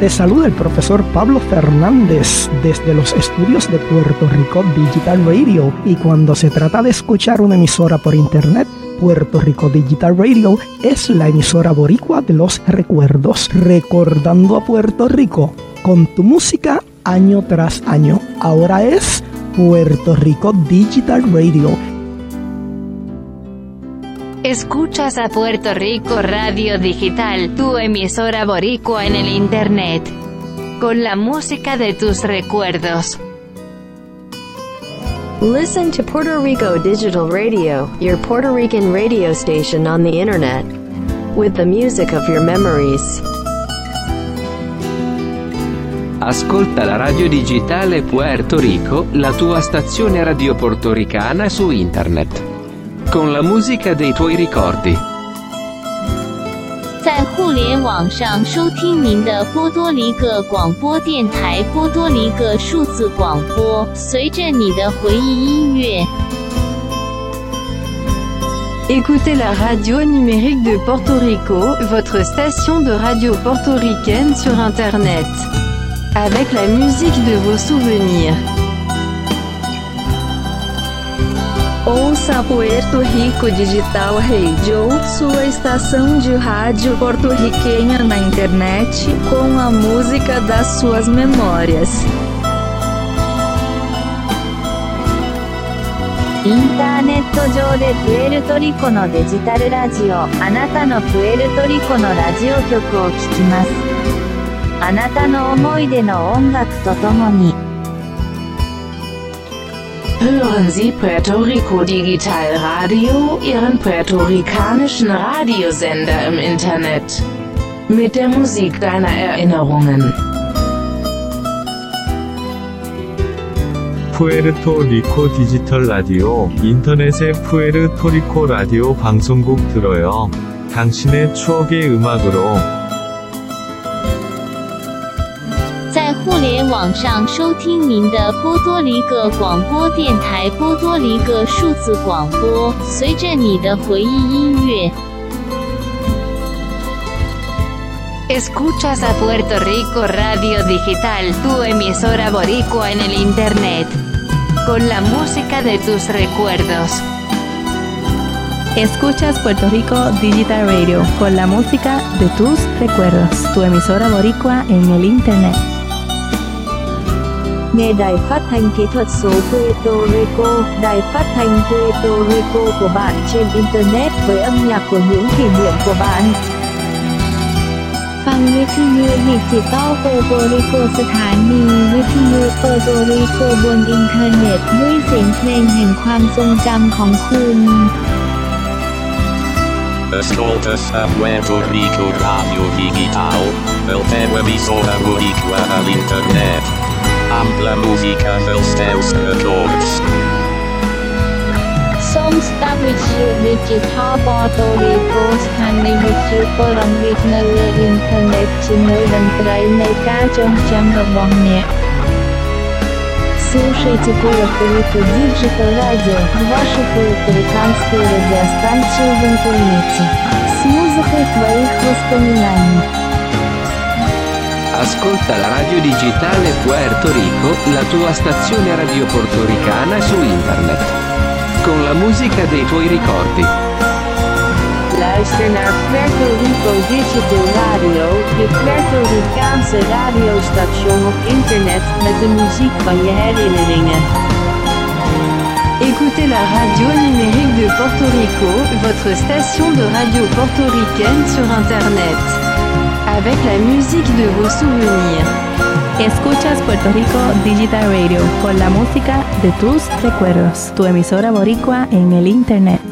Te saluda el profesor Pablo Fernández desde los estudios de Puerto Rico Digital Radio. Y cuando se trata de escuchar una emisora por internet, Puerto Rico Digital Radio es la emisora boricua de los recuerdos, recordando a Puerto Rico con tu música año tras año. Ahora es Puerto Rico Digital Radio Escuchas a Puerto Rico Radio Digital, tu emisora boricua en el Internet. Con la música de tus recuerdos. Listen to Puerto Rico Digital Radio, your Puerto Rican radio station on the Internet. With the music of your memories. Ascolta la radio digitale Puerto Rico, la tua stazione radio portoricana su Internet. con la musica dei tuoi ricordi. 在互联网上收听您的波多黎各广播电台波多黎各数字广播，随着你的回忆音乐。Écoutez la radio numérique de Porto Rico, votre station de radio portoricaine sur Internet. Avec la musique de vos souvenirs. Ouça Puerto Rico Digital Radio, sua estação de rádio porto-riquenha na internet, com a música das suas memórias. Internet 上でプエルトリコのデジタルラジオ、あなたのプエルトリコのラジオ局を聴きます。あなたの思い出の音楽とともに。 Hören Sie Puerto Rico Digital Radio, Ihren puerto-ricanischen Radiosender im Internet. Mit der Musik deiner Erinnerungen. 푸에르토리코 디지털 라디오, 인터넷의 푸에르토리코 라디오 방송국 들어요. 당신의 추억의 음악으로 互联网上收听您的波多黎各广播电台波多黎各数字广播，随着你的回忆音乐。Escuchas a Puerto Rico Radio Digital, tu emisora boricua en el Internet, con la música de tus recuerdos. Escuchas Puerto Rico Digital Radio, con la música de tus recuerdos, tu emisora boricua en el Internet. Nghe đài phát thanh kỹ thuật số Puerto Rico, đài phát thanh Puerto Rico của bạn trên Internet với âm nhạc của những kỷ niệm của bạn. ฟังวิทยุดิจิตอลเปอร์โตริโกสถานีวิทยุเปอร์โตริโกบนอินเทอร์เน็ตด้วยเสียงเพลงแห่งความทรงจำของคุณ Escoltas a Puerto Rico Radio Digital, el televisor boricua al and the musica will still records. Some stuff which you did guitar bottle records can and do for a bit no internet to know them dry make a jump jump of on me. Слушайте Колоколика Digital Radio, вашу колоколиканскую радиостанцию в интернете, с музыкой твоих воспоминаний. Ascolta la radio digitale Puerto Rico, la tua stazione radio portoricana su internet. Con la musica dei tuoi ricordi. Luister naar Puerto Rico Digital Radio, je Puerto Ricaanse radiostation op internet met de muziek van je herinneringen. Écoutez la radio numérique de Porto Rico, votre station de radio portoricaine sur internet. Avec la musique de vos souvenirs. Escuchas Puerto Rico Digital Radio con la música de tus recuerdos, tu emisora boricua en el Internet.